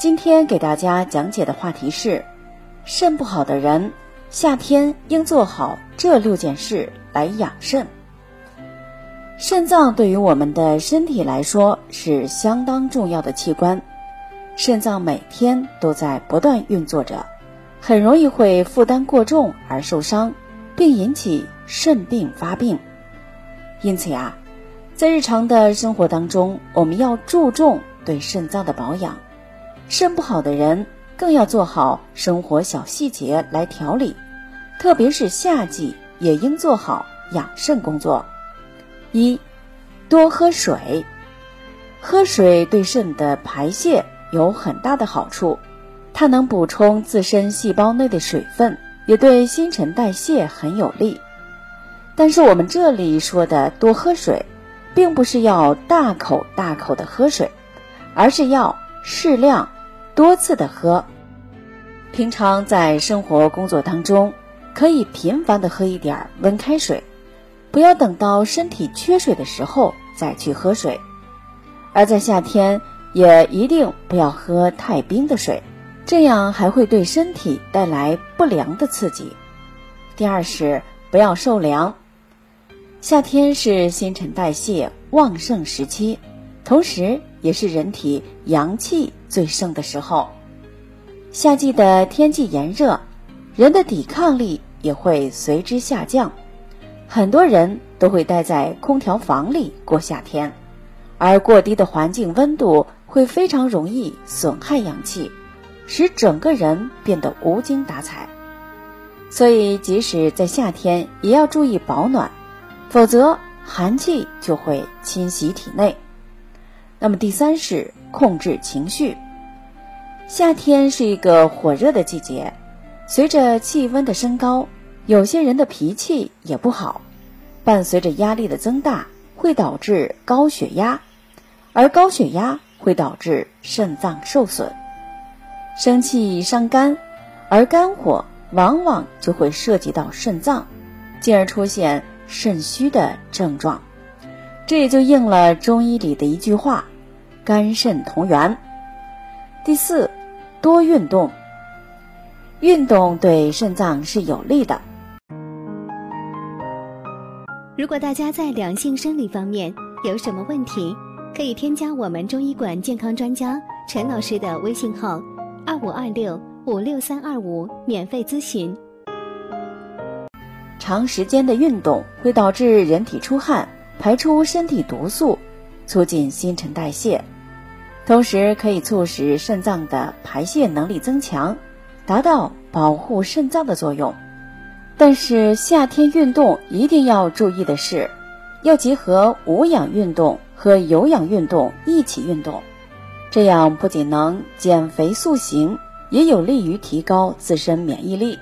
今天给大家讲解的话题是：肾不好的人，夏天应做好这六件事来养肾。肾脏对于我们的身体来说是相当重要的器官，肾脏每天都在不断运作着，很容易会负担过重而受伤，并引起肾病发病。因此呀，在日常的生活当中，我们要注重对肾脏的保养。肾不好的人更要做好生活小细节来调理，特别是夏季也应做好养肾工作。一，多喝水，喝水对肾的排泄有很大的好处，它能补充自身细胞内的水分，也对新陈代谢很有利。但是我们这里说的多喝水，并不是要大口大口的喝水，而是要适量。多次的喝，平常在生活工作当中，可以频繁的喝一点温开水，不要等到身体缺水的时候再去喝水。而在夏天，也一定不要喝太冰的水，这样还会对身体带来不良的刺激。第二是不要受凉，夏天是新陈代谢旺盛时期，同时也是人体阳气。最盛的时候，夏季的天气炎热，人的抵抗力也会随之下降。很多人都会待在空调房里过夏天，而过低的环境温度会非常容易损害阳气，使整个人变得无精打采。所以，即使在夏天，也要注意保暖，否则寒气就会侵袭体内。那么第三是控制情绪。夏天是一个火热的季节，随着气温的升高，有些人的脾气也不好，伴随着压力的增大，会导致高血压，而高血压会导致肾脏受损。生气伤肝，而肝火往往就会涉及到肾脏，进而出现肾虚的症状。这也就应了中医里的一句话。肝肾同源。第四，多运动。运动对肾脏是有利的。如果大家在两性生理方面有什么问题，可以添加我们中医馆健康专家陈老师的微信号：二五二六五六三二五，免费咨询。长时间的运动会导致人体出汗，排出身体毒素。促进新陈代谢，同时可以促使肾脏的排泄能力增强，达到保护肾脏的作用。但是夏天运动一定要注意的是，要结合无氧运动和有氧运动一起运动，这样不仅能减肥塑形，也有利于提高自身免疫力。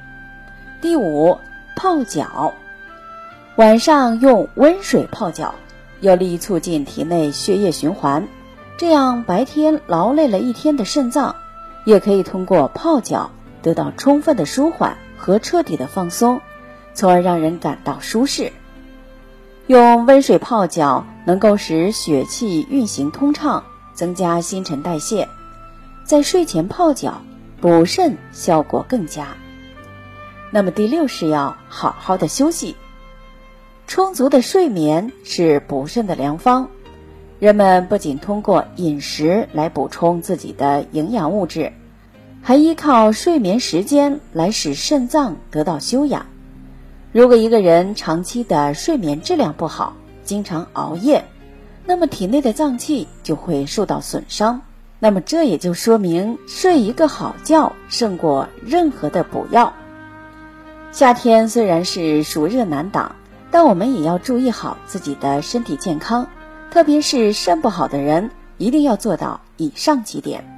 第五，泡脚，晚上用温水泡脚。有利于促进体内血液循环，这样白天劳累了一天的肾脏，也可以通过泡脚得到充分的舒缓和彻底的放松，从而让人感到舒适。用温水泡脚能够使血气运行通畅，增加新陈代谢。在睡前泡脚补肾效果更佳。那么第六是要好好的休息。充足的睡眠是补肾的良方。人们不仅通过饮食来补充自己的营养物质，还依靠睡眠时间来使肾脏得到休养。如果一个人长期的睡眠质量不好，经常熬夜，那么体内的脏器就会受到损伤。那么这也就说明，睡一个好觉胜过任何的补药。夏天虽然是暑热难挡。但我们也要注意好自己的身体健康，特别是肾不好的人，一定要做到以上几点。